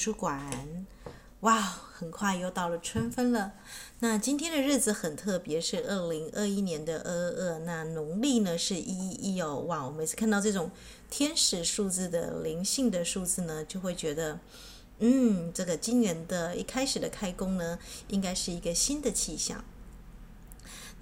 图书馆。哇，很快又到了春分了。那今天的日子很特别，是二零二一年的二二二。那农历呢是一一一哦。哇，我每次看到这种天使数字的灵性的数字呢，就会觉得，嗯，这个今年的一开始的开工呢，应该是一个新的气象。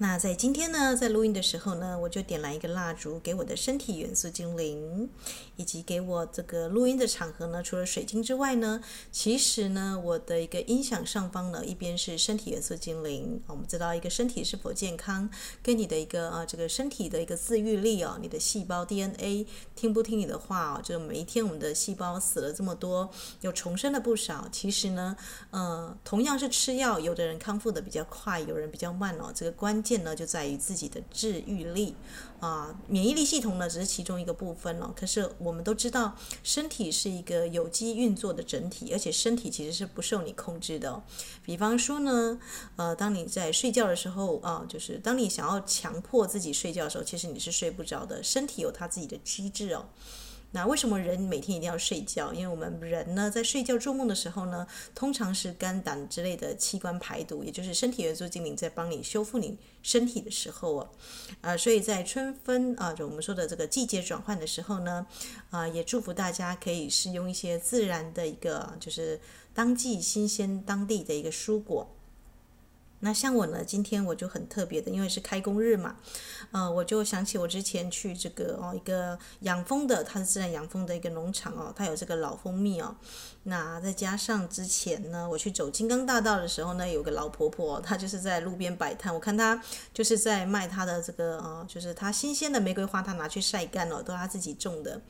那在今天呢，在录音的时候呢，我就点燃一个蜡烛，给我的身体元素精灵，以及给我这个录音的场合呢，除了水晶之外呢，其实呢，我的一个音响上方呢，一边是身体元素精灵。我们知道，一个身体是否健康，跟你的一个啊，这个身体的一个自愈力哦，你的细胞 DNA 听不听你的话哦，就每一天我们的细胞死了这么多，又重生了不少。其实呢，呃，同样是吃药，有的人康复的比较快，有人比较慢哦，这个关。键呢就在于自己的治愈力啊，免疫力系统呢只是其中一个部分哦。可是我们都知道，身体是一个有机运作的整体，而且身体其实是不受你控制的。比方说呢，呃，当你在睡觉的时候啊，就是当你想要强迫自己睡觉的时候，其实你是睡不着的。身体有它自己的机制哦。那为什么人每天一定要睡觉？因为我们人呢，在睡觉做梦的时候呢，通常是肝胆之类的器官排毒，也就是身体元素精灵在帮你修复你身体的时候啊，啊，所以在春分啊，就我们说的这个季节转换的时候呢，啊，也祝福大家可以使用一些自然的一个，就是当季新鲜当地的一个蔬果。那像我呢，今天我就很特别的，因为是开工日嘛，呃，我就想起我之前去这个哦一个养蜂的，它是自然养蜂的一个农场哦，它有这个老蜂蜜哦。那再加上之前呢，我去走金刚大道的时候呢，有个老婆婆，她就是在路边摆摊，我看她就是在卖她的这个呃，就是她新鲜的玫瑰花，她拿去晒干了，都是她自己种的。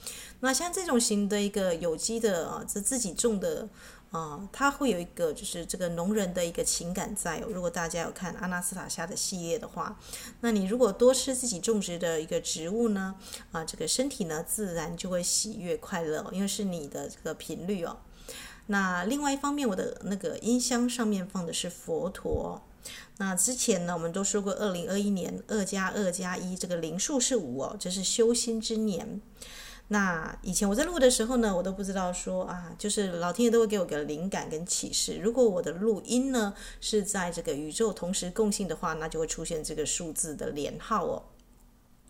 那像这种型的一个有机的啊，是自己种的。啊、嗯，他会有一个就是这个农人的一个情感在。如果大家有看阿纳斯塔夏的系列的话，那你如果多吃自己种植的一个植物呢，啊，这个身体呢自然就会喜悦快乐哦，因为是你的这个频率哦。那另外一方面，我的那个音箱上面放的是佛陀。那之前呢，我们都说过，二零二一年二加二加一这个灵数是五哦，这是修心之年。那以前我在录的时候呢，我都不知道说啊，就是老天爷都会给我个灵感跟启示。如果我的录音呢是在这个宇宙同时共性的话，那就会出现这个数字的连号哦。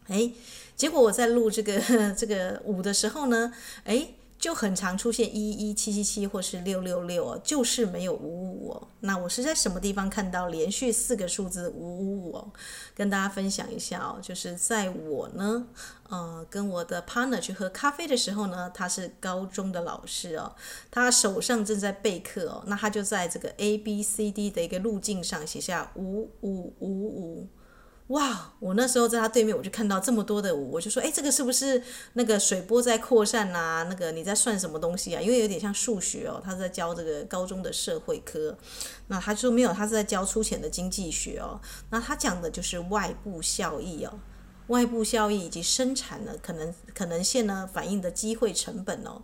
哎，结果我在录这个 这个五的时候呢，哎。就很常出现一一七七七或是六六六哦，就是没有五五五哦。那我是在什么地方看到连续四个数字五五五哦？跟大家分享一下哦，就是在我呢，呃，跟我的 partner 去喝咖啡的时候呢，他是高中的老师哦，他手上正在备课哦，那他就在这个 A B C D 的一个路径上写下五五五五。哇！我那时候在他对面，我就看到这么多的，我就说：“哎，这个是不是那个水波在扩散啊？那个你在算什么东西啊？因为有点像数学哦，他是在教这个高中的社会科。那他说没有，他是在教粗浅的经济学哦。那他讲的就是外部效益哦，外部效益以及生产的可能可能性呢，反映的机会成本哦。”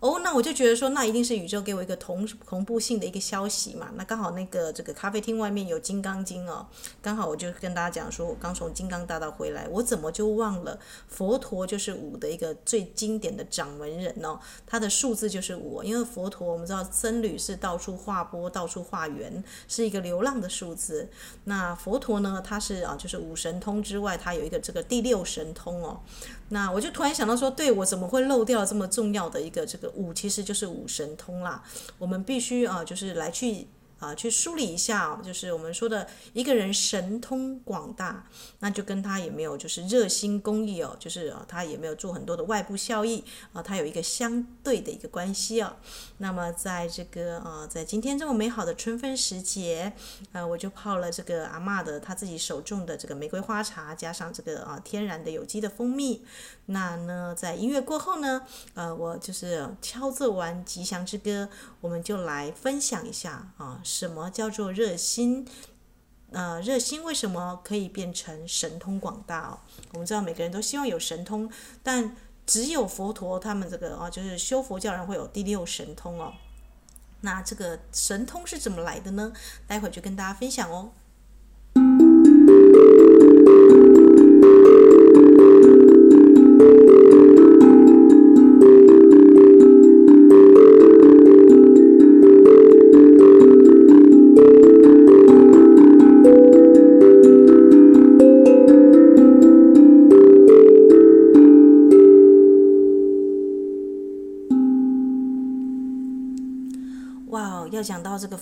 哦，那我就觉得说，那一定是宇宙给我一个同同步性的一个消息嘛。那刚好那个这个咖啡厅外面有《金刚经》哦，刚好我就跟大家讲说，我刚从金刚大道回来，我怎么就忘了佛陀就是五的一个最经典的掌门人哦，他的数字就是五，因为佛陀我们知道僧侣是到处化波、到处化缘，是一个流浪的数字。那佛陀呢，他是啊，就是五神通之外，他有一个这个第六神通哦。那我就突然想到说，对，我怎么会漏掉这么重要的一个这个五，其实就是五神通啦。我们必须啊，就是来去。啊，去梳理一下哦，就是我们说的一个人神通广大，那就跟他也没有就是热心公益哦，就是啊，他也没有做很多的外部效益啊，他有一个相对的一个关系啊。那么在这个呃，在今天这么美好的春分时节，呃，我就泡了这个阿嬷的他自己手种的这个玫瑰花茶，加上这个啊天然的有机的蜂蜜。那呢，在音乐过后呢，呃，我就是敲奏完吉祥之歌，我们就来分享一下啊。什么叫做热心？呃，热心为什么可以变成神通广大哦？我们知道每个人都希望有神通，但只有佛陀他们这个哦，就是修佛教人会有第六神通哦。那这个神通是怎么来的呢？待会就跟大家分享哦。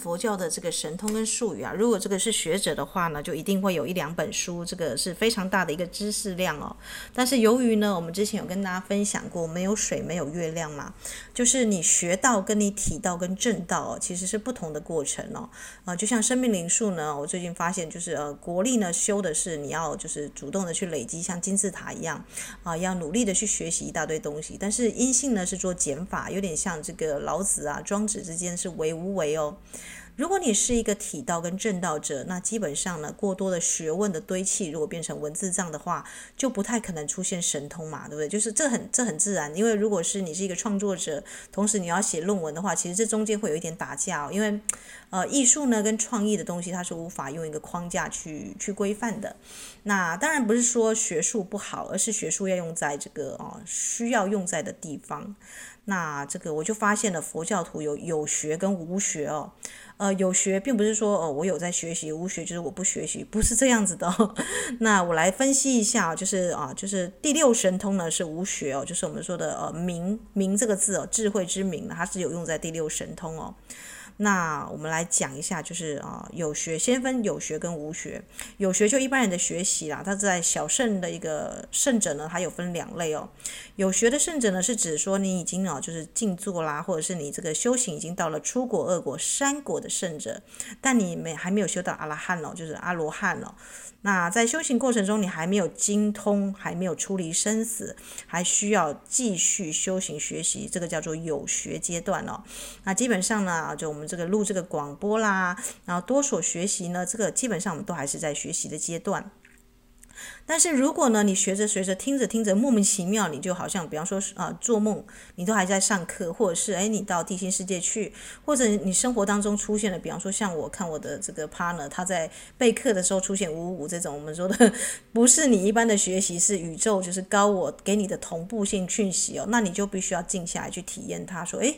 佛教的这个神通跟术语啊，如果这个是学者的话呢，就一定会有一两本书，这个是非常大的一个知识量哦。但是由于呢，我们之前有跟大家分享过，没有水没有月亮嘛，就是你学道跟你体道跟证道哦，其实是不同的过程哦。啊、呃，就像生命灵数呢，我最近发现就是呃，国力呢修的是你要就是主动的去累积，像金字塔一样啊、要努力的去学习一大堆东西。但是阴性呢是做减法，有点像这个老子啊、庄子之间是为无为哦。如果你是一个体道跟正道者，那基本上呢，过多的学问的堆砌，如果变成文字账的话，就不太可能出现神通嘛，对不对？就是这很这很自然，因为如果是你是一个创作者，同时你要写论文的话，其实这中间会有一点打架哦，因为呃，艺术呢跟创意的东西，它是无法用一个框架去去规范的。那当然不是说学术不好，而是学术要用在这个哦需要用在的地方。那这个我就发现了，佛教徒有有学跟无学哦。呃，有学并不是说哦，我有在学习；无学就是我不学习，不是这样子的哦。那我来分析一下，就是啊，就是第六神通呢是无学哦，就是我们说的呃明明这个字哦，智慧之明呢，它是有用在第六神通哦。那我们来讲一下，就是啊，有学先分有学跟无学。有学就一般人的学习啦，他在小圣的一个圣者呢，他有分两类哦。有学的圣者呢，是指说你已经啊，就是静坐啦，或者是你这个修行已经到了初果、二果、三果的圣者，但你没还没有修到阿拉汉哦，就是阿罗汉哦。那在修行过程中，你还没有精通，还没有出离生死，还需要继续修行学习，这个叫做有学阶段哦。那基本上呢，就我们这个录这个广播啦，然后多所学习呢，这个基本上我们都还是在学习的阶段。但是如果呢，你学着学着，听着听着，莫名其妙，你就好像，比方说啊、做梦，你都还在上课，或者是哎，你到地心世界去，或者你生活当中出现了，比方说像我看我的这个 partner，他在备课的时候出现五五五这种，我们说的 不是你一般的学习，是宇宙就是高我给你的同步性讯息哦，那你就必须要静下来去体验它，说哎。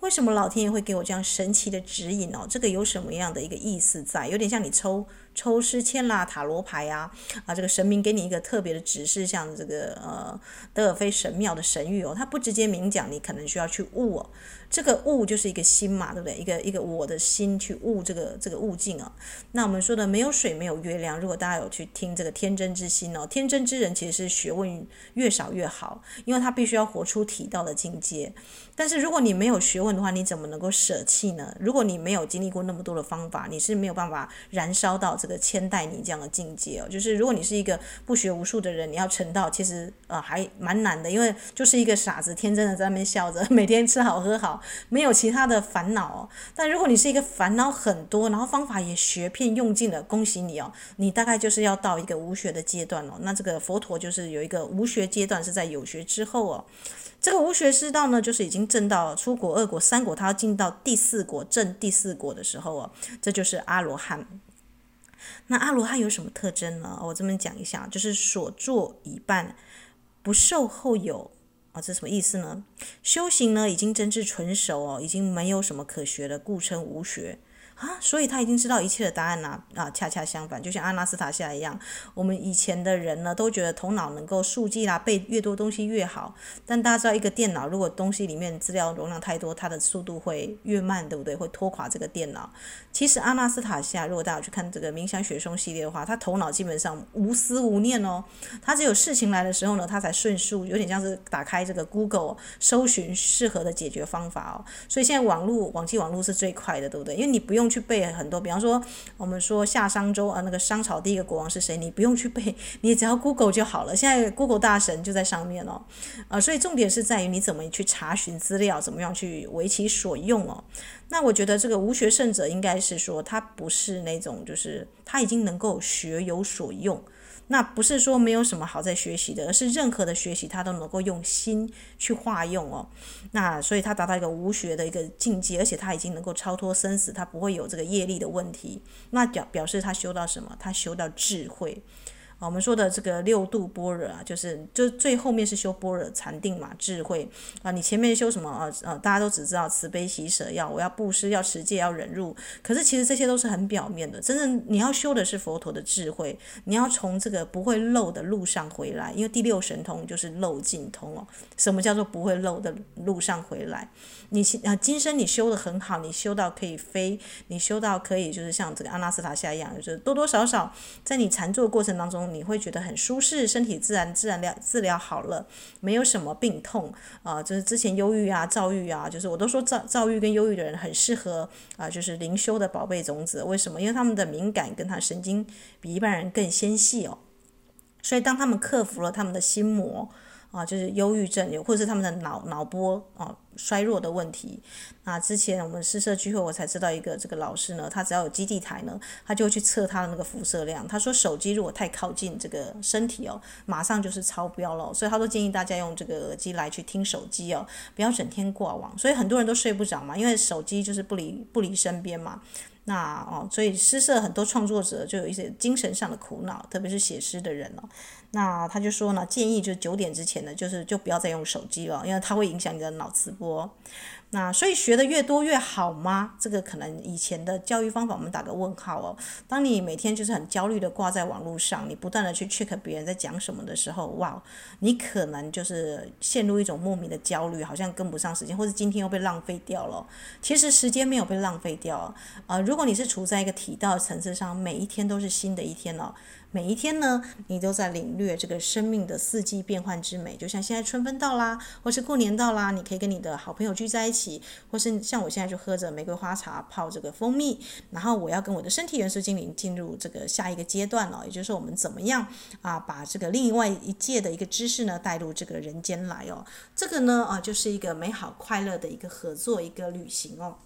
为什么老天爷会给我这样神奇的指引哦？这个有什么样的一个意思在？有点像你抽抽诗签啦、塔罗牌呀，啊，这个神明给你一个特别的指示，像这个呃德尔菲神庙的神谕哦，他不直接明讲，你可能需要去悟哦。这个悟就是一个心嘛，对不对？一个一个我的心去悟这个这个悟境啊。那我们说的没有水，没有月亮。如果大家有去听这个天真之心哦，天真之人其实是学问越少越好，因为他必须要活出体道的境界。但是如果你没有学问的话，你怎么能够舍弃呢？如果你没有经历过那么多的方法，你是没有办法燃烧到这个千代你这样的境界哦。就是如果你是一个不学无术的人，你要成道，其实呃还蛮难的，因为就是一个傻子，天真的在那边笑着，每天吃好喝好。没有其他的烦恼哦，但如果你是一个烦恼很多，然后方法也学遍用尽了，恭喜你哦，你大概就是要到一个无学的阶段哦。那这个佛陀就是有一个无学阶段是在有学之后哦。这个无学之道呢，就是已经证到出国、二国、三国，他要进到第四国，证第四国的时候哦，这就是阿罗汉。那阿罗汉有什么特征呢？我这边讲一下，就是所作已办，不受后有。啊，这什么意思呢？修行呢，已经真至纯熟哦，已经没有什么可学的，故称无学。啊，所以他已经知道一切的答案啦！啊，恰恰相反，就像阿纳斯塔夏一样，我们以前的人呢，都觉得头脑能够速记啦，背越多东西越好。但大家知道，一个电脑如果东西里面资料容量太多，它的速度会越慢，对不对？会拖垮这个电脑。其实阿纳斯塔夏，如果大家去看这个冥想雪松系列的话，他头脑基本上无思无念哦，他只有事情来的时候呢，他才迅速，有点像是打开这个 Google 搜寻适合的解决方法哦。所以现在网络网际网络是最快的，对不对？因为你不用。去背很多，比方说我们说夏商周啊，那个商朝第一个国王是谁？你不用去背，你只要 Google 就好了。现在 Google 大神就在上面哦，啊，所以重点是在于你怎么去查询资料，怎么样去为其所用哦。那我觉得这个无学圣者应该是说，他不是那种，就是他已经能够学有所用。那不是说没有什么好在学习的，而是任何的学习他都能够用心去化用哦。那所以他达到一个无学的一个境界，而且他已经能够超脱生死，他不会有这个业力的问题。那表表示他修到什么？他修到智慧。我们说的这个六度般若啊，就是就最后面是修般若禅定嘛，智慧啊。你前面修什么呃呃，大家都只知道慈悲喜舍要，我要布施，要持戒，要忍辱。可是其实这些都是很表面的，真正你要修的是佛陀的智慧，你要从这个不会漏的路上回来，因为第六神通就是漏尽通哦。什么叫做不会漏的路上回来？你啊，今生你修得很好，你修到可以飞，你修到可以就是像这个阿纳斯塔夏一样，就是多多少少在你禅坐过程当中。你会觉得很舒适，身体自然自然疗治疗好了，没有什么病痛啊、就是之前忧郁啊、躁郁啊，就是我都说躁躁郁跟忧郁的人很适合啊、就是灵修的宝贝种子。为什么？因为他们的敏感跟他神经比一般人更纤细哦。所以当他们克服了他们的心魔啊、就是忧郁症，或者是他们的脑脑波啊。衰弱的问题。那之前我们师社聚会，我才知道一个这个老师呢，他只要有基地台呢，他就会去测他的那个辐射量。他说手机如果太靠近这个身体哦，马上就是超标了。所以他都建议大家用这个耳机来去听手机哦，不要整天挂网。所以很多人都睡不着嘛，因为手机就是不离不离身边嘛。那哦，所以诗社很多创作者就有一些精神上的苦恼，特别是写诗的人哦。那他就说呢，建议就九点之前呢，就是就不要再用手机了，因为它会影响你的脑磁波。那所以学的越多越好吗？这个可能以前的教育方法我们打个问号哦。当你每天就是很焦虑的挂在网络上，你不断的去 check 别人在讲什么的时候，哇，你可能就是陷入一种莫名的焦虑，好像跟不上时间，或者今天又被浪费掉了。其实时间没有被浪费掉啊，如果你是处在一个体道层次上，每一天都是新的一天哦。每一天呢，你都在领略这个生命的四季变换之美。就像现在春分到啦，或是过年到啦，你可以跟你的好朋友聚在一起，或是像我现在就喝着玫瑰花茶，泡这个蜂蜜。然后我要跟我的身体元素精灵进入这个下一个阶段了，也就是说我们怎么样啊，把这个另外一界的一个知识呢带入这个人间来哦。这个呢啊，就是一个美好快乐的一个合作，一个旅行哦。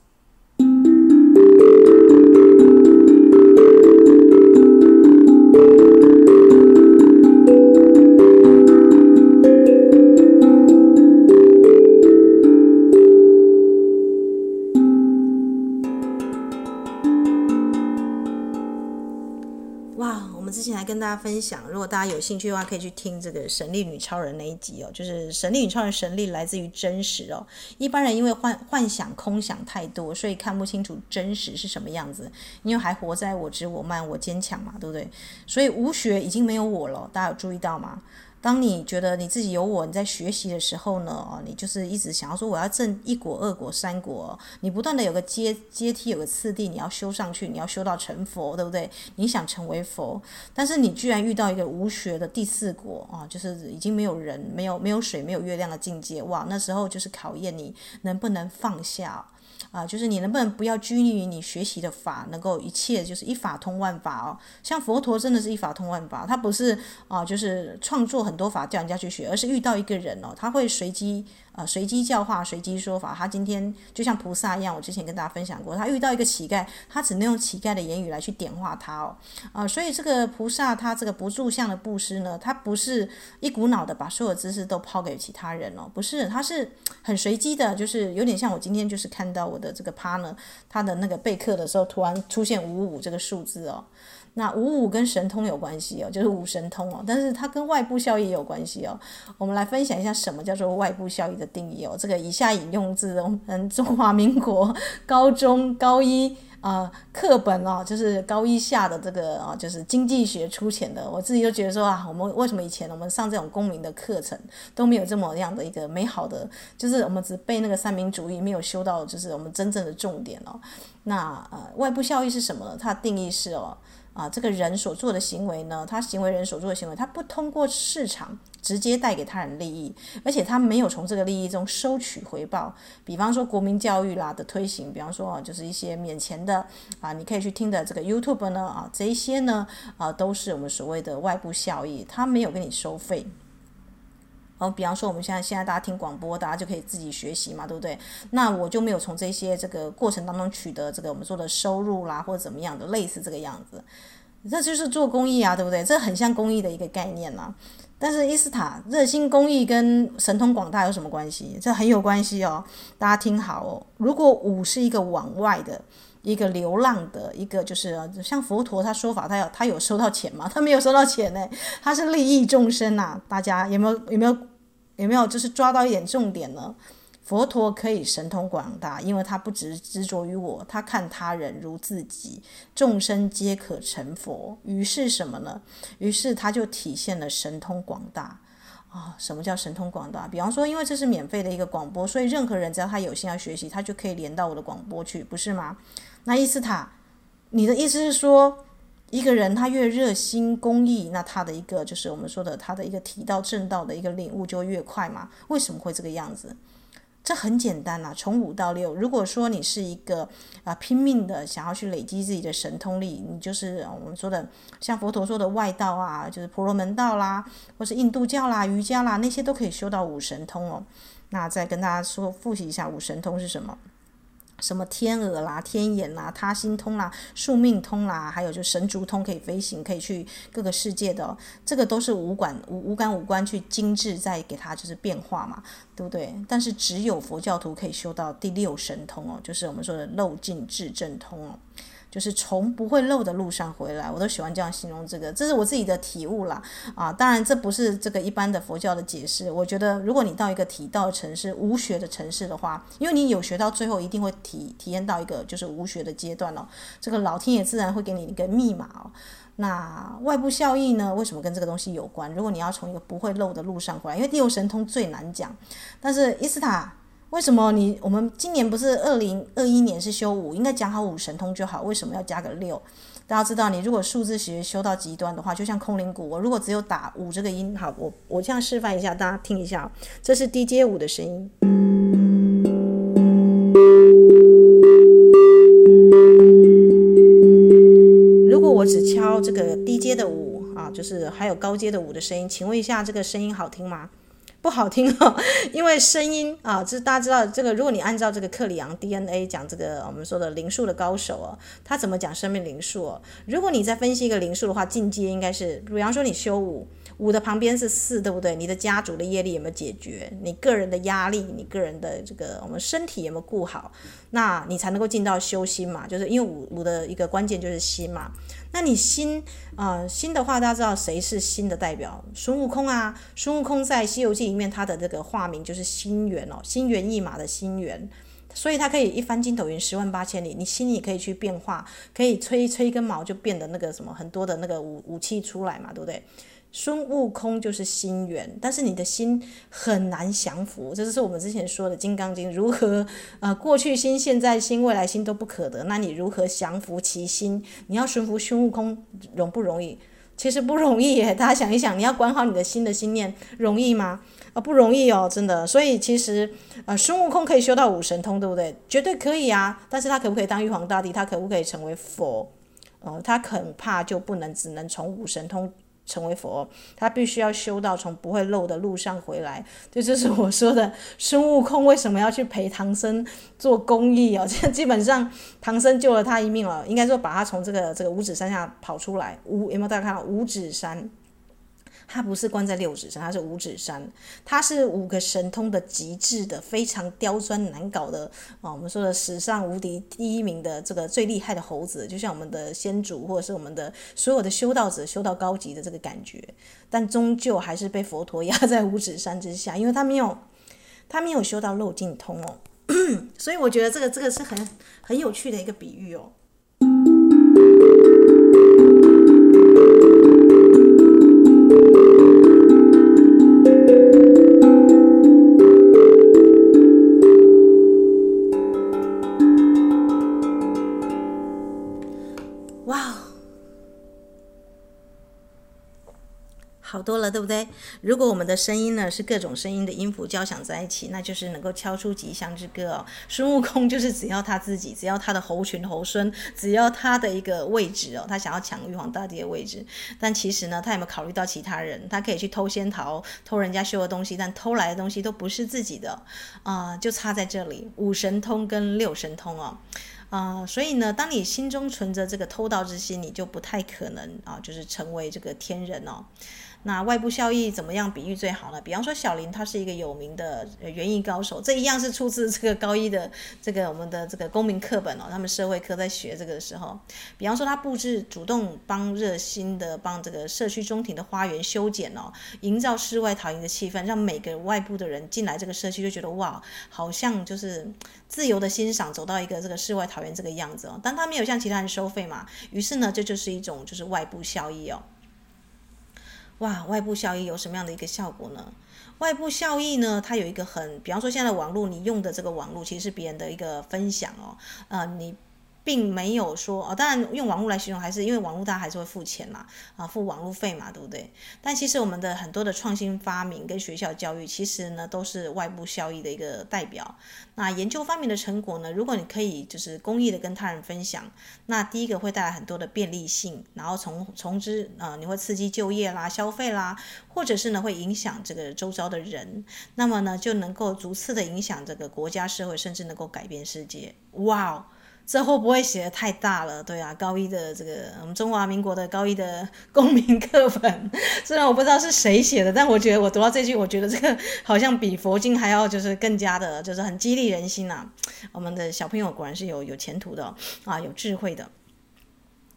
跟大家分享，如果大家有兴趣的话，可以去听这个《神力女超人》那一集哦。就是神力女超人，神力来自于真实哦。一般人因为幻幻想、空想太多，所以看不清楚真实是什么样子。因为还活在我执、我慢、我坚强嘛，对不对？所以无学已经没有我了，大家有注意到吗？当你觉得你自己有我，你在学习的时候呢，哦，你就是一直想要说我要证一果、二果、三果，你不断的有个阶阶梯，有个次第，你要修上去，你要修到成佛，对不对？你想成为佛，但是你居然遇到一个无学的第四果啊，就是已经没有人、没有没有水、没有月亮的境界，哇，那时候就是考验你能不能放下。啊，就是你能不能不要拘泥于你学习的法，能够一切就是一法通万法哦。像佛陀真的是一法通万法，他不是啊，就是创作很多法叫人家去学，而是遇到一个人哦，他会随机。呃，随机教化，随机说法。他今天就像菩萨一样，我之前跟大家分享过，他遇到一个乞丐，他只能用乞丐的言语来去点化他哦。啊、所以这个菩萨他这个不住相的布施呢，他不是一股脑的把所有知识都抛给其他人哦，不是，他是很随机的，就是有点像我今天就是看到我的这个 partner，他的那个备课的时候突然出现五五这个数字哦。那五五跟神通有关系哦，就是五神通哦，但是它跟外部效益也有关系哦。我们来分享一下什么叫做外部效益的定义哦。这个以下引用自我们中华民国高中高一啊课本哦，就是高一下的这个啊，就是经济学出浅的。我自己就觉得说啊，我们为什么以前我们上这种公民的课程都没有这么样的一个美好的，就是我们只背那个三民主义，没有修到就是我们真正的重点哦。那呃，外部效益是什么呢？它定义是哦。啊，这个人所做的行为呢，他行为人所做的行为，他不通过市场直接带给他人利益，而且他没有从这个利益中收取回报。比方说国民教育啦的推行，比方说啊，就是一些免钱的啊，你可以去听的这个 YouTube 呢啊，这一些呢啊，都是我们所谓的外部效益，他没有给你收费。哦，比方说我们现在现在大家听广播，大家就可以自己学习嘛，对不对？那我就没有从这些这个过程当中取得这个我们说的收入啦，或者怎么样的，类似这个样子，这就是做公益啊，对不对？这很像公益的一个概念呐。但是伊斯塔热心公益跟神通广大有什么关系？这很有关系哦，大家听好哦。如果五是一个往外的。一个流浪的一个，就是像佛陀他说法，他有他有收到钱吗？他没有收到钱呢，他是利益众生呐。大家有没有有没有有没有就是抓到一点重点呢？佛陀可以神通广大，因为他不只执着于我，他看他人如自己，众生皆可成佛。于是什么呢？于是他就体现了神通广大啊！什么叫神通广大？比方说，因为这是免费的一个广播，所以任何人只要他有心要学习，他就可以连到我的广播去，不是吗？那伊斯塔，你的意思是说，一个人他越热心公益，那他的一个就是我们说的他的一个提到正道的一个领悟就越快嘛？为什么会这个样子？这很简单呐，从五到六，如果说你是一个啊拼命的想要去累积自己的神通力，你就是我们说的像佛陀说的外道啊，就是婆罗门道啦，或是印度教啦、瑜伽啦，那些都可以修到五神通哦。那再跟大家说复习一下五神通是什么。什么天鹅啦、天眼啦、他心通啦、宿命通啦，还有就神足通可以飞行，可以去各个世界的，这个都是五感五五感五官去精致，再给他就是变化嘛，对不对？但是只有佛教徒可以修到第六神通哦，就是我们说的漏尽智正通哦。就是从不会漏的路上回来，我都喜欢这样形容这个，这是我自己的体悟啦。啊！当然，这不是这个一般的佛教的解释。我觉得，如果你到一个体道城市、无学的城市的话，因为你有学到最后，一定会体体验到一个就是无学的阶段哦。这个老天爷自然会给你一个密码哦。那外部效应呢？为什么跟这个东西有关？如果你要从一个不会漏的路上回来，因为第六神通最难讲，但是伊斯塔。为什么你我们今年不是二零二一年是修五，应该讲好五神通就好，为什么要加个六？大家知道，你如果数字学修到极端的话，就像空灵鼓，我如果只有打五这个音，好，我我这样示范一下，大家听一下，这是低阶五的声音。如果我只敲这个低阶的五啊，就是还有高阶的五的声音，请问一下，这个声音好听吗？不好听哦，因为声音啊，这大家知道这个。如果你按照这个克里昂 DNA 讲这个我们说的灵数的高手哦，他怎么讲生命灵数哦？如果你在分析一个灵数的话，进阶应该是，比方说你修五，五的旁边是四，对不对？你的家族的业力有没有解决？你个人的压力，你个人的这个我们身体有没有顾好？那你才能够进到修心嘛，就是因为五五的一个关键就是心嘛。那你心啊、心的话，大家知道谁是心的代表？孙悟空啊，孙悟空在《西游记》里面，他的这个化名就是心猿哦，心猿意马的心猿，所以他可以一翻筋斗云，十万八千里。你心里可以去变化，可以吹吹一根毛就变得那个什么很多的那个武武器出来嘛，对不对？孙悟空就是心猿，但是你的心很难降服，这就是我们之前说的《金刚经》，如何呃过去心、现在心、未来心都不可得，那你如何降服其心？你要驯服孙悟空容不容易？其实不容易耶，大家想一想，你要管好你的心的心念容易吗？啊、不容易哦，真的。所以其实呃，孙悟空可以修到五神通，对不对？绝对可以啊，但是他可不可以当玉皇大帝？他可不可以成为佛？呃，他恐怕就不能，只能从五神通。成为佛，他必须要修到从不会漏的路上回来。这就是我说的孙悟空为什么要去陪唐僧做公益哦。这 基本上唐僧救了他一命了，应该说把他从这个这个五指山下跑出来。五有没有大家看到五指山？它不是关在六指山，它是五指山，它是五个神通的极致的，非常刁钻难搞的啊！我们说的史上无敌第一名的这个最厉害的猴子，就像我们的先祖或者是我们的所有的修道者修到高级的这个感觉，但终究还是被佛陀压在五指山之下，因为他没有他没有修到漏尽通哦，所以我觉得这个这个是很很有趣的一个比喻哦。对不对？如果我们的声音呢是各种声音的音符交响在一起，那就是能够敲出吉祥之歌哦。孙悟空就是只要他自己，只要他的猴群猴孙，只要他的一个位置哦，他想要抢玉皇大帝的位置。但其实呢，他有没有考虑到其他人？他可以去偷仙桃，偷人家修的东西，但偷来的东西都不是自己的啊，就差在这里，五神通跟六神通哦。啊、所以呢，当你心中存着这个偷盗之心，你就不太可能啊，就是成为这个天人哦。那外部效益怎么样比喻最好呢？比方说小林他是一个有名的园艺高手，这一样是出自这个高一的这个我们的这个公民课本哦，他们社会科在学这个的时候，比方说他布置主动帮热心的帮这个社区中庭的花园修剪哦，营造世外桃源的气氛，让每个外部的人进来这个社区就觉得哇，好像就是自由的欣赏，走到一个这个世外桃源这个样子哦，但他没有向其他人收费嘛，于是呢，这就是一种就是外部效益哦。哇，外部效益有什么样的一个效果呢？外部效益呢，它有一个很，比方说现在网络，你用的这个网络其实是别人的一个分享哦，呃，你。并没有说哦，当然用网络来形容，还是因为网络大家还是会付钱嘛，啊，付网络费嘛，对不对？但其实我们的很多的创新发明跟学校教育，其实呢都是外部效益的一个代表。那研究发明的成果呢，如果你可以就是公益的跟他人分享，那第一个会带来很多的便利性，然后从从之呃，你会刺激就业啦、消费啦，或者是呢会影响这个周遭的人，那么呢就能够逐次的影响这个国家社会，甚至能够改变世界。哇！这会不会写的太大了？对啊，高一的这个我们中华民国的高一的公民课本，虽然我不知道是谁写的，但我觉得我读到这句，我觉得这个好像比佛经还要就是更加的，就是很激励人心呐、我们的小朋友果然是有有前途的啊，有智慧的。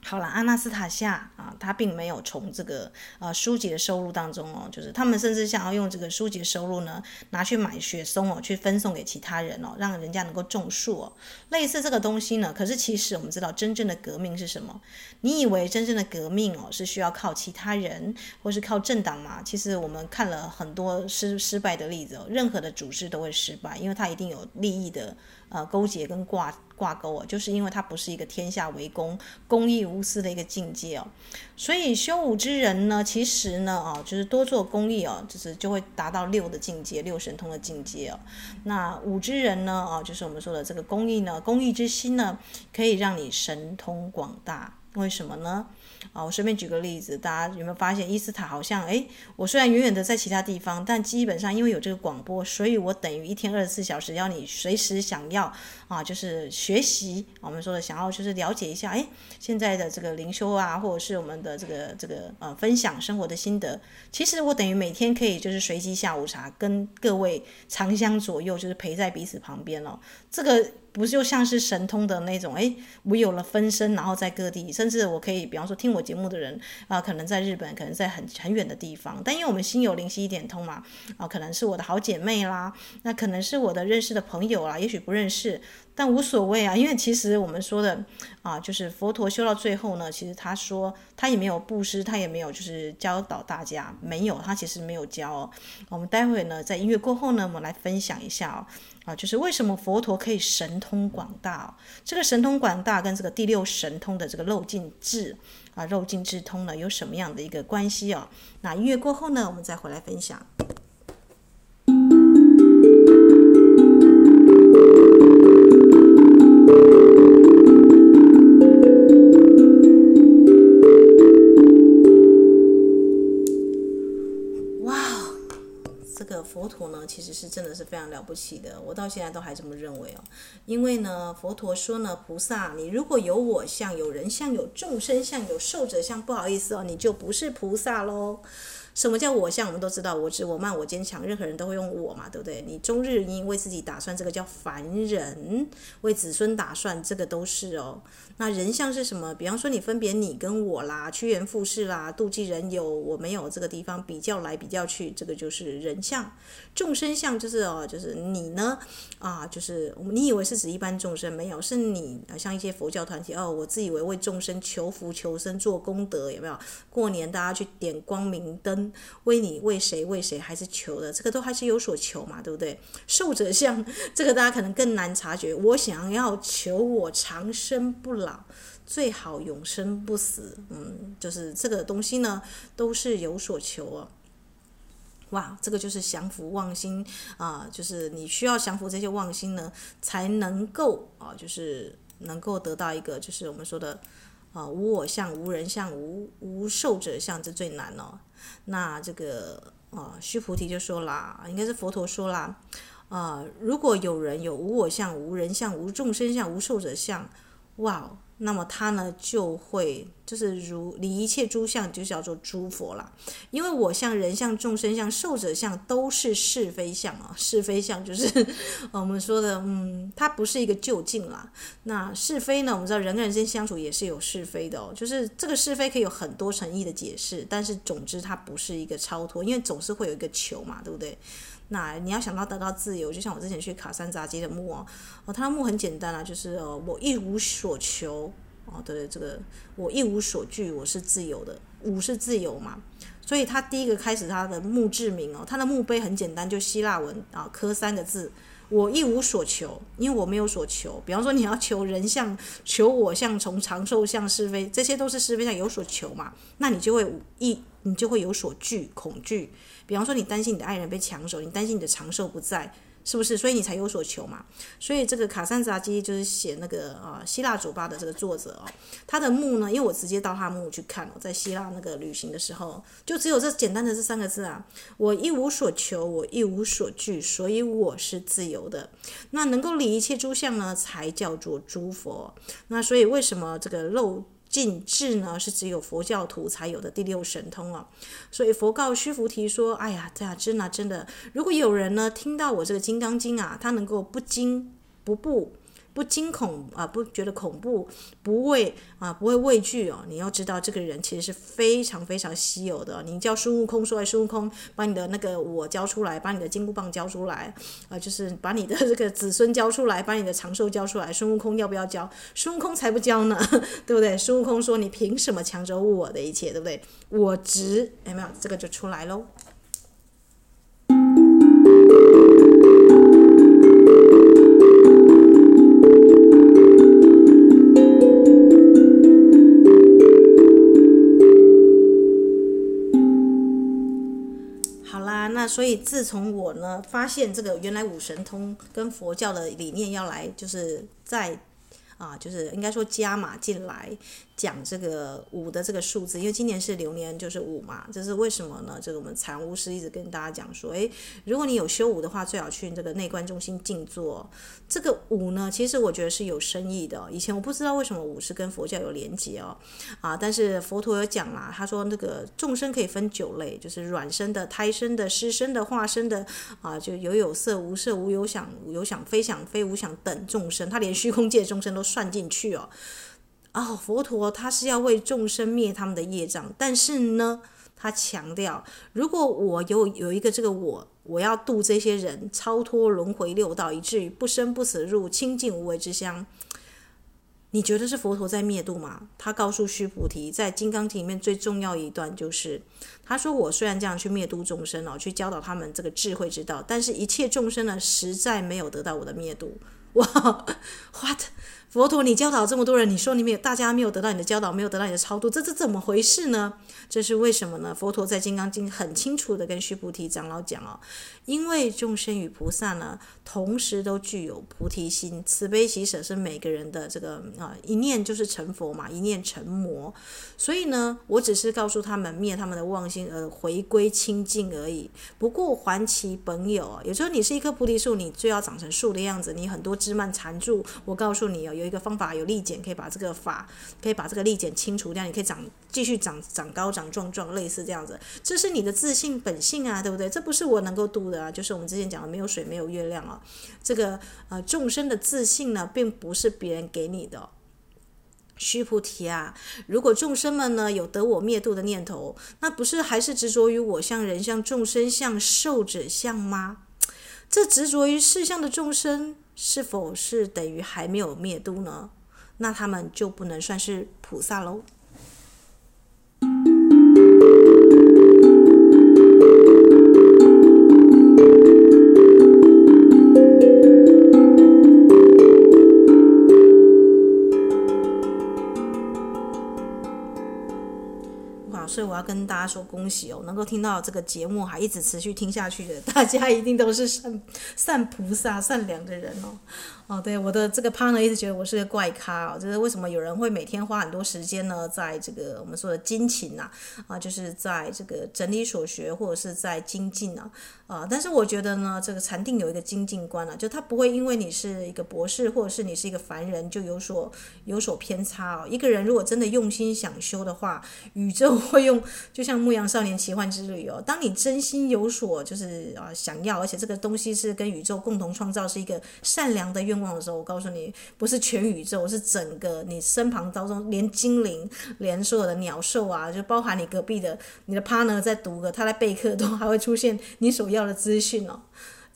好了，阿纳斯塔夏啊，他并没有从这个呃书籍的收入当中哦，就是他们甚至想要用这个书籍的收入呢，拿去买雪松哦，去分送给其他人哦，让人家能够种树哦。类似这个东西呢，可是其实我们知道，真正的革命是什么？你以为真正的革命哦，是需要靠其他人或是靠政党吗？其实我们看了很多失失败的例子哦，任何的组织都会失败，因为它一定有利益的。呃，勾结跟挂挂钩啊，就是因为它不是一个天下为公、公益无私的一个境界哦。所以修武之人呢，其实呢，哦，就是多做公益哦，就是就会达到六的境界、六神通的境界哦。那武之人呢，哦，就是我们说的这个公益呢，公益之心呢，可以让你神通广大。为什么呢？啊，我随便举个例子，大家有没有发现伊斯塔好像诶，我虽然远远的在其他地方，但基本上因为有这个广播，所以我等于一天二十四小时要你随时想要啊，就是学习我们说的想要就是了解一下，诶，现在的这个灵修啊，或者是我们的这个这个呃分享生活的心得，其实我等于每天可以就是随机下午茶，跟各位长相左右，就是陪在彼此旁边哦，这个。不就像是神通的那种？诶，我有了分身，然后在各地，甚至我可以，比方说听我节目的人啊、可能在日本，可能在很很远的地方。但因为我们心有灵犀一点通嘛，啊、可能是我的好姐妹啦，那可能是我的认识的朋友啦，也许不认识，但无所谓啊。因为其实我们说的啊、就是佛陀修到最后呢，其实他说他也没有布施，他也没有就是教导大家，没有，他其实没有教、哦。我们待会呢，在音乐过后呢，我们来分享一下哦。啊，就是为什么佛陀可以神通广大？这个神通广大跟这个第六神通的这个漏尽智啊，漏尽智通呢，有什么样的一个关系哦？那音乐过后呢，我们再回来分享。佛陀呢，其实是真的是非常了不起的，我到现在都还这么认为哦。因为呢，佛陀说呢，菩萨，你如果有我相、有人相、有众生相、有寿者相，不好意思哦，你就不是菩萨喽。什么叫我相？我们都知道，我执、我慢、我坚强，任何人都会用我嘛，对不对？你终日因为自己打算，这个叫凡人；为子孙打算，这个都是哦。那人相是什么？比方说，你分别你跟我啦，趋炎附势啦，妒忌人有我没有，这个地方比较来比较去，这个就是人相。众生相就是哦，就是你呢啊，就是你以为是指一般众生，没有，是你像一些佛教团体哦，我自以为为众生求福求生做功德，有没有？过年大家去点光明灯。为你为谁为谁还是求的，这个都还是有所求嘛，对不对？寿者相，这个大家可能更难察觉。我想要求我长生不老，最好永生不死，嗯，就是这个东西呢，都是有所求哦。哇，这个就是降服妄心啊，就是你需要降服这些妄心呢，才能够啊，就是能够得到一个，就是我们说的啊，无我相、无人相、无无受者相，这最难哦。那这个啊，须菩提就说啦，应该是佛陀说啦，啊，如果有人有无我相、无人相、无众生相、无受者相，哇，那么他呢就会就是如离一切诸相，就叫做诸佛啦。因为我相、人相、众生相、寿者相都是是非相啊，是非相就是 我们说的，嗯，它不是一个究竟啦。那是非呢，我们知道人跟人之间相处也是有是非的哦，就是这个是非可以有很多层意的解释，但是总之它不是一个超脱，因为总是会有一个求嘛，对不对？那你要想到得到自由，就像我之前去卡山杂基的墓哦，哦，他的墓很简单啊，就是呃，我一无所求哦，对，这个我一无所惧，我是自由的，无是自由嘛，所以他第一个开始他的墓志铭哦，他的墓碑很简单，就希腊文啊，刻三个字，我一无所求，因为我没有所求。比方说你要求人像、求我像、从长寿像是非，这些都是是非相，有所求嘛，那你就会一，你就会有所惧，恐惧。比方说，你担心你的爱人被抢走，你担心你的长寿不在，是不是？所以你才有所求嘛。所以这个卡山杂基就是写那个啊希腊酒吧的这个作者哦，他的墓呢，因为我直接到他墓去看，在希腊那个旅行的时候，就只有这简单的这三个字啊，我一无所求，我一无所惧，所以我是自由的。那能够理一切诸相呢，才叫做诸佛。那所以为什么这个漏禁制呢，是只有佛教徒才有的第六神通哦。所以佛告须菩提说：“哎呀，这样真的真的，如果有人呢听到我这个《金刚经》啊，他能够不惊不怖。”不惊恐啊，不觉得恐怖，不畏啊，不会畏惧哦。你要知道，这个人其实是非常非常稀有的。你叫孙悟空说：“孙悟空，把你的那个我交出来，把你的金箍棒交出来啊，就是把你的这个子孙交出来，把你的长寿交出来。”孙悟空要不要交？孙悟空才不交呢，对不对？孙悟空说：“你凭什么抢走我的一切？对不对？我执，有没有？这个就出来喽。”那所以，自从我呢发现这个原来五神通跟佛教的理念要来，就是在啊，就是应该说加码进来。讲这个五的这个数字，因为今年是流年，就是五嘛，这是为什么呢？这个我们禅巫师一直跟大家讲说，诶，如果你有修五的话，最好去这个内观中心静坐。这个五呢，其实我觉得是有深意的。以前我不知道为什么五是跟佛教有连结哦，啊，但是佛陀有讲啦，他说那个众生可以分九类，就是软生的、胎生的、湿生的、化生的，啊，就有有色、无色、无有想、有想非想非无想等众生，他连虚空界众生都算进去哦。哦，佛陀他是要为众生灭他们的业障，但是呢，他强调，如果我有有一个这个我，我要度这些人超脱轮回六道，以至于不生不死入清净无为之乡。你觉得是佛陀在灭度吗？他告诉须菩提，在《金刚经》里面最重要一段就是，他说：“我虽然这样去灭度众生哦，去教导他们这个智慧之道，但是一切众生呢，实在没有得到我的灭度。” 哇，what？佛陀，你教导这么多人，你说你没有，大家没有得到你的教导，没有得到你的超度，这这怎么回事呢？这是为什么呢？佛陀在《金刚经》很清楚地跟须菩提长老讲哦，因为众生与菩萨呢，同时都具有菩提心，慈悲喜舍是每个人的这个啊，一念就是成佛嘛，一念成魔。所以呢，我只是告诉他们灭他们的妄心而回归清净而已。不过还其本有，有时候你是一棵菩提树，你就要长成树的样子，你很多枝蔓缠住。我告诉你哦。有一个方法，有利剪，可以把这个法，可以把这个利剪清除掉。你可以长，继续长，长高，长壮壮，类似这样子。这是你的自信本性啊，对不对？这不是我能够度的啊。就是我们之前讲的，没有水，没有月亮啊。这个呃，众生的自信呢，并不是别人给你的。须菩提啊，如果众生们呢有得我灭度的念头，那不是还是执着于我相、人相、众生相、寿者相吗？这执着于事相的众生。是否是等于还没有灭度呢？那他们就不能算是菩萨喽。要跟大家说恭喜哦，能够听到这个节目还一直持续听下去的，大家一定都是善善菩萨、善良的人哦。哦，对，我的这个 partner 一直觉得我是个怪咖哦，就是为什么有人会每天花很多时间呢，在这个我们说的精勤呐，啊，就是在这个整理所学或者是在精进呐，啊，但是我觉得呢，这个禅定有一个精进观啊，就他不会因为你是一个博士或者是你是一个凡人就有所有所偏差哦。一个人如果真的用心想修的话，宇宙会用，就像《牧羊少年奇幻之旅》哦，当你真心有所就是啊想要，而且这个东西是跟宇宙共同创造，是一个善良的愿望。的时候，我告诉你，不是全宇宙，是整个你身旁当中，连精灵，连所有的鸟兽啊，就包含你隔壁的你的 partner 在读个他在备课，都还会出现你所要的资讯哦。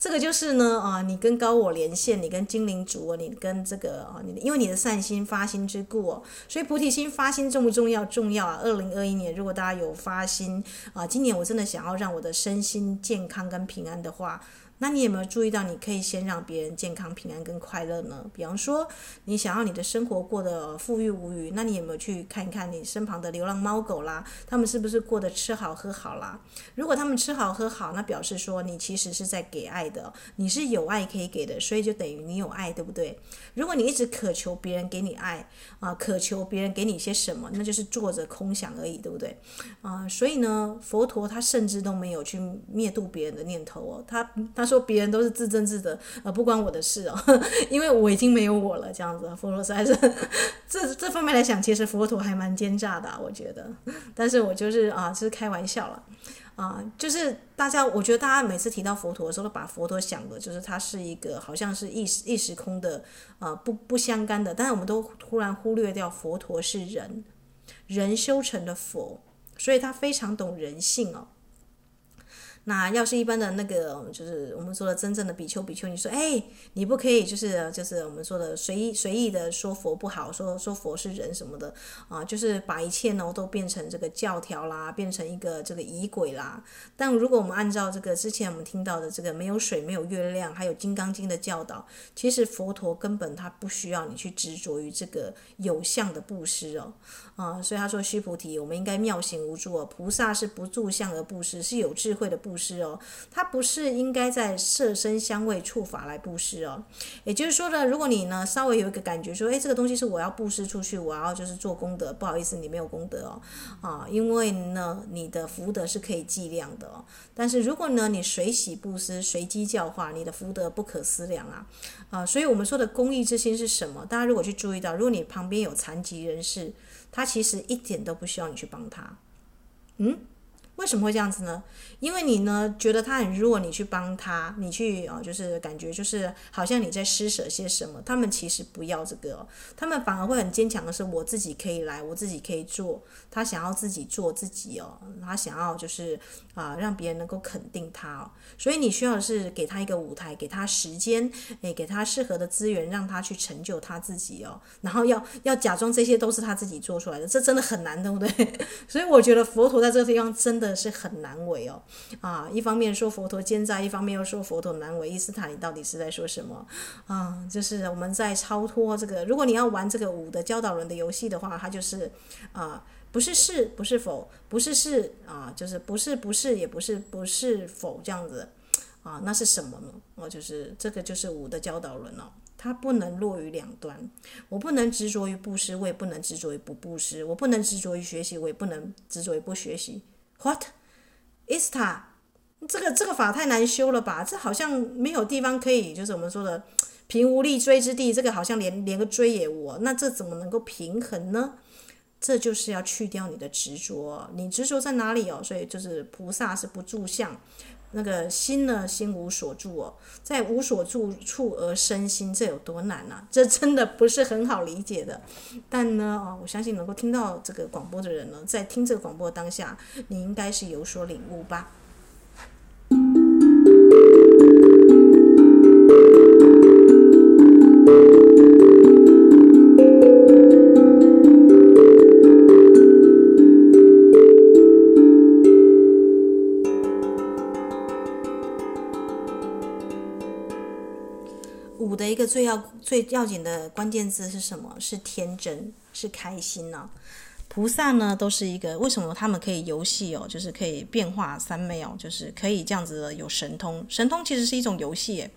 这个就是呢啊，你跟高我连线，你跟精灵族，你跟这个啊，你因为你的善心发心之故哦，所以菩提心发心重不重要？重要啊！二零二一年，如果大家有发心啊，今年我真的想要让我的身心健康跟平安的话。那你有没有注意到，你可以先让别人健康、平安跟快乐呢？比方说，你想要你的生活过得富裕无余，那你有没有去看一看你身旁的流浪猫狗啦？他们是不是过得吃好喝好啦？如果他们吃好喝好，那表示说你其实是在给爱的，你是有爱可以给的，所以就等于你有爱，对不对？如果你一直渴求别人给你爱啊，渴求别人给你些什么，那就是坐着空想而已，对不对？啊，所以呢，佛陀他甚至都没有去灭度别人的念头哦，他他。他说别人都是自证自得，呃，不关我的事哦，因为我已经没有我了，这样子。佛陀实在是这这方面来讲，其实佛陀还蛮奸诈的，我觉得。但是我就是啊，就是开玩笑了啊，就是大家，我觉得大家每次提到佛陀的时候，都把佛陀想的，就是他是一个好像是一时一时空的啊，不不相干的。但是我们都突然忽略掉，佛陀是人，人修成的佛，所以他非常懂人性哦。那要是一般的那个，就是我们说的真正的比丘、比丘你说，哎，你不可以，就是就是我们说的随意随意的说佛不好，说说佛是人什么的啊，就是把一切呢都变成这个教条啦，变成一个这个仪轨啦。但如果我们按照这个之前我们听到的这个没有水、没有月亮，还有《金刚经》的教导，其实佛陀根本他不需要你去执着于这个有相的布施哦。啊，所以他说须菩提，我们应该妙行无住哦。菩萨是不住相而布施，是有智慧的布布施哦。他不是应该在色身香味触法来布施哦。也就是说呢，如果你呢稍微有一个感觉说，哎，这个东西是我要布施出去，我要就是做功德，不好意思，你没有功德哦。啊，因为呢，你的福德是可以计量的哦。但是如果呢，你随喜布施，随机教化，你的福德不可思量啊。啊，所以我们说的公益之心是什么？大家如果去注意到，如果你旁边有残疾人士，他其实一点都不需要你去帮他，嗯。为什么会这样子呢？因为你呢觉得他很弱，你去帮他，你去、哦，就是感觉就是好像你在施舍些什么。他们其实不要这个、他们反而会很坚强的是，我自己可以来，我自己可以做。他想要自己做自己哦，他想要就是啊，让别人能够肯定他哦。所以你需要的是给他一个舞台，给他时间，诶，给他适合的资源，让他去成就他自己哦。然后要要假装这些都是他自己做出来的，这真的很难，对不对？所以我觉得佛陀在这个地方真的。真的是很难为哦，啊，一方面说佛陀奸诈，一方面又说佛陀难为，伊斯坦，你到底是在说什么？啊，就是我们在超脱这个，如果你要玩这个五的教导轮的游戏的话，它就是啊，不是是，不是否，不是是啊，就是不是不是，也不是不是否这样子啊，那是什么呢？哦，就是这个就是五的教导轮哦，它不能落于两端，我不能执着于布施，我也不能执着于不布施，我不能执着于学习，我也不能执着于不学习。What? Ista? 这个这个法太难修了吧？这好像没有地方可以，就是我们说的平无立锥之地。这个好像连连个锥也无，那这怎么能够平衡呢？这就是要去掉你的执着。你执着在哪里哦？所以就是菩萨是不住相。那个心呢？心无所住哦，在无所住处而生心，这有多难啊？这真的不是很好理解的。但呢，啊，我相信能够听到这个广播的人呢，在听这个广播当下，你应该是有所领悟吧。最要最要紧的关键字是什么？是天真，是开心呢、菩萨呢都是一个为什么他们可以游戏哦，就是可以变化三昧哦，就是可以这样子的有神通。神通其实是一种游戏，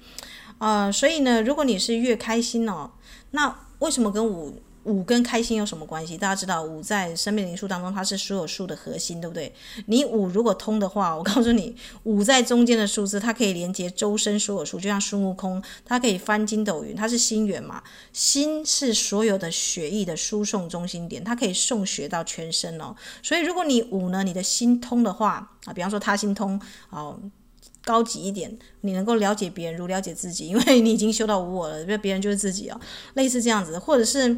呃，所以呢，如果你是越开心哦，那为什么跟五？五跟开心有什么关系？大家知道五在生命灵数当中，它是所有数的核心，对不对？你五如果通的话，我告诉你，五在中间的数字，它可以连接周身所有数，就像孙悟空，它可以翻筋斗云，它是心源嘛。心是所有的血液的输送中心点，它可以送血到全身哦。所以如果你五呢，你的心通的话啊，比方说他心通哦。高级一点，你能够了解别人如了解自己，因为你已经修到无我了，别人就是自己哦，类似这样子，或者是，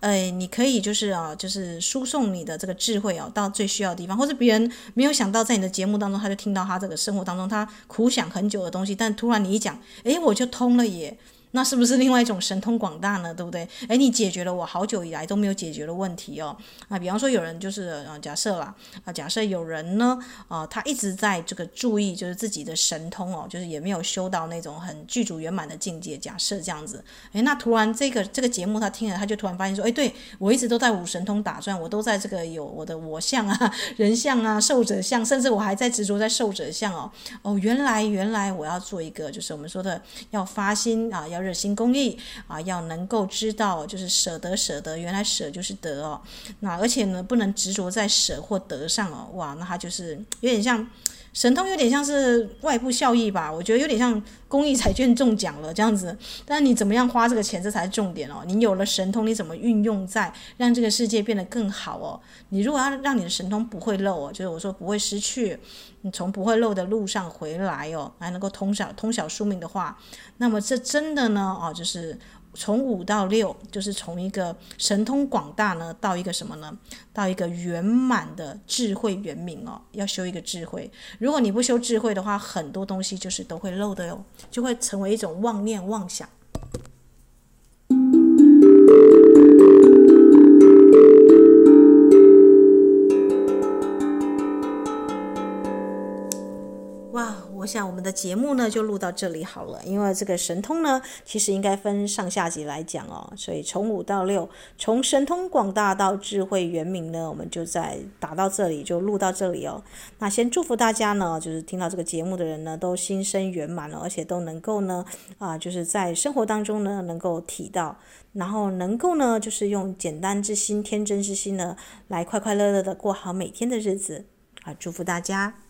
呃，你可以就是啊，就是输送你的这个智慧哦，到最需要的地方，或者别人没有想到在你的节目当中，他就听到他这个生活当中他苦想很久的东西，但突然你一讲，诶，我就通了耶。那是不是另外一种神通广大呢？对不对？诶，你解决了我好久以来都没有解决的问题哦。啊比方说有人就是啊，假设啦，啊，假设有人呢，啊，他一直在这个注意，就是自己的神通哦，就是也没有修到那种很具足圆满的境界。假设这样子，诶，那突然这个这个节目他听了，他就突然发现说，诶，对我一直都在五神通打转，我都在这个有我的我相啊、人相啊、受者相，甚至我还在执着在受者相哦。哦，原来原来我要做一个，就是我们说的要发心啊，要。热心公益啊，要能够知道，就是舍得舍得，原来舍就是得哦。那而且呢，不能执着在舍或得上哦。哇，那他就是有点像神通，有点像是外部效益吧。我觉得有点像公益彩券中奖了这样子。但你怎么样花这个钱，这才是重点哦。你有了神通，你怎么运用在让这个世界变得更好哦？你如果要让你的神通不会漏哦，就是我说不会失去。你从不会漏的路上回来哦，还能够通晓通晓宿命的话，那么这真的呢哦，就是从五到六，就是从一个神通广大呢，到一个什么呢？到一个圆满的智慧圆明哦，要修一个智慧。如果你不修智慧的话，很多东西就是都会漏的哟，就会成为一种妄念妄想。像我们的节目呢就录到这里好了，因为这个神通呢其实应该分上下集来讲哦，所以从五到六，从神通广大到智慧圆明呢，我们就在打到这里就录到这里哦。那先祝福大家呢，就是听到这个节目的人呢都心生圆满了，而且都能够呢啊，就是在生活当中呢能够体到，然后能够呢就是用简单之心、天真之心呢来快快乐乐的过好每天的日子啊，祝福大家。